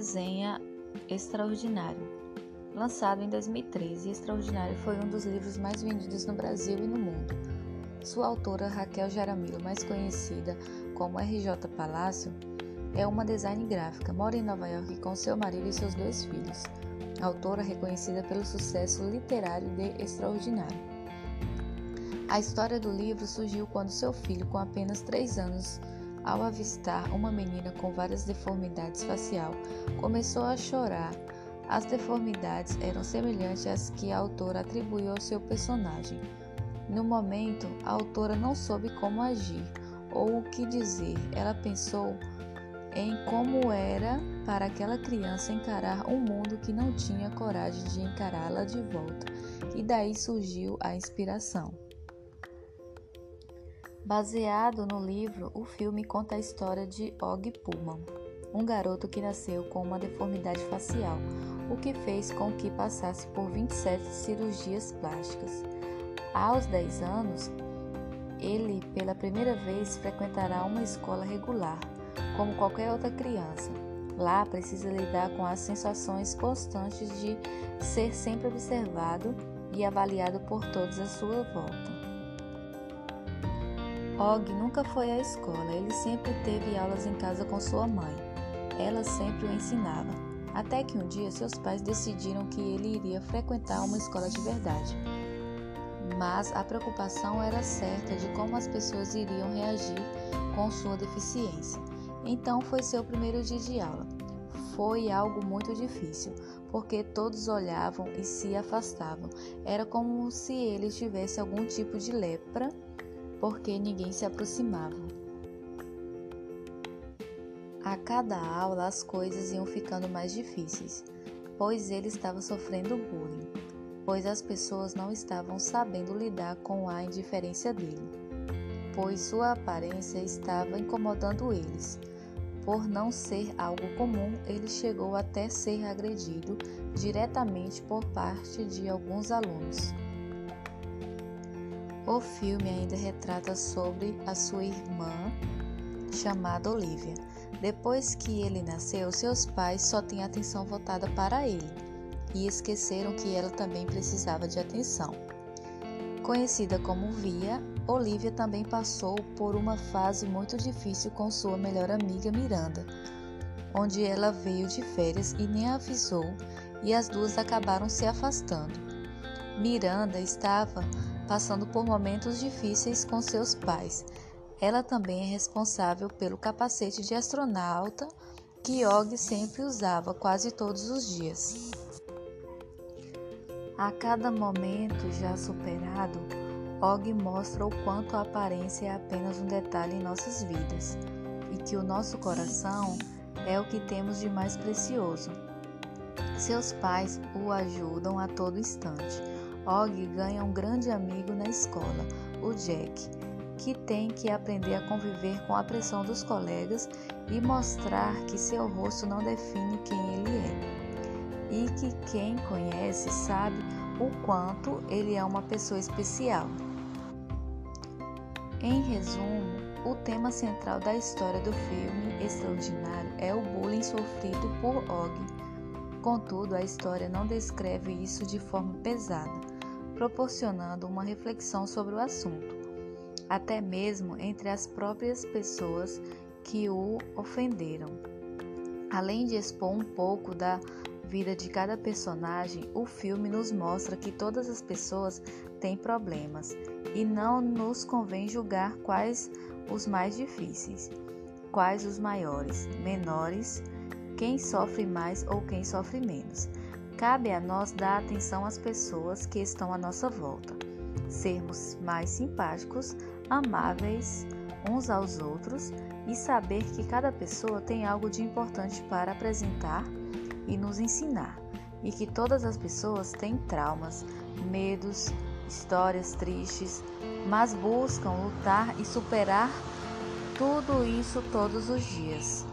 resenha Extraordinário. Lançado em 2013, Extraordinário foi um dos livros mais vendidos no Brasil e no mundo. Sua autora, Raquel Jaramillo, mais conhecida como RJ Palácio, é uma design gráfica, mora em Nova York com seu marido e seus dois filhos. Autora reconhecida pelo sucesso literário de Extraordinário. A história do livro surgiu quando seu filho, com apenas 3 anos, ao avistar uma menina com várias deformidades facial, começou a chorar. As deformidades eram semelhantes às que a autora atribuiu ao seu personagem. No momento, a autora não soube como agir ou o que dizer. Ela pensou em como era para aquela criança encarar um mundo que não tinha coragem de encará-la de volta, e daí surgiu a inspiração. Baseado no livro, o filme conta a história de Og Pullman, um garoto que nasceu com uma deformidade facial, o que fez com que passasse por 27 cirurgias plásticas. Aos 10 anos, ele pela primeira vez frequentará uma escola regular, como qualquer outra criança. Lá precisa lidar com as sensações constantes de ser sempre observado e avaliado por todos à sua volta. Og nunca foi à escola, ele sempre teve aulas em casa com sua mãe. Ela sempre o ensinava, até que um dia seus pais decidiram que ele iria frequentar uma escola de verdade. Mas a preocupação era certa de como as pessoas iriam reagir com sua deficiência. Então foi seu primeiro dia de aula. Foi algo muito difícil, porque todos olhavam e se afastavam. Era como se ele tivesse algum tipo de lepra porque ninguém se aproximava. A cada aula as coisas iam ficando mais difíceis, pois ele estava sofrendo bullying, pois as pessoas não estavam sabendo lidar com a indiferença dele, pois sua aparência estava incomodando eles. Por não ser algo comum, ele chegou até ser agredido diretamente por parte de alguns alunos. O filme ainda retrata sobre a sua irmã, chamada Olivia. Depois que ele nasceu, seus pais só têm atenção voltada para ele e esqueceram que ela também precisava de atenção. Conhecida como Via, Olivia também passou por uma fase muito difícil com sua melhor amiga Miranda, onde ela veio de férias e nem avisou, e as duas acabaram se afastando. Miranda estava passando por momentos difíceis com seus pais. Ela também é responsável pelo capacete de astronauta que Og sempre usava quase todos os dias. A cada momento já superado, Og mostra o quanto a aparência é apenas um detalhe em nossas vidas e que o nosso coração é o que temos de mais precioso. Seus pais o ajudam a todo instante Og ganha um grande amigo na escola, o Jack, que tem que aprender a conviver com a pressão dos colegas e mostrar que seu rosto não define quem ele é. E que quem conhece sabe o quanto ele é uma pessoa especial. Em resumo, o tema central da história do filme Extraordinário é o bullying sofrido por Og. Contudo, a história não descreve isso de forma pesada proporcionando uma reflexão sobre o assunto, até mesmo entre as próprias pessoas que o ofenderam. Além de expor um pouco da vida de cada personagem, o filme nos mostra que todas as pessoas têm problemas e não nos convém julgar quais os mais difíceis, quais os maiores, menores, quem sofre mais ou quem sofre menos. Cabe a nós dar atenção às pessoas que estão à nossa volta, sermos mais simpáticos, amáveis uns aos outros e saber que cada pessoa tem algo de importante para apresentar e nos ensinar, e que todas as pessoas têm traumas, medos, histórias tristes, mas buscam lutar e superar tudo isso todos os dias.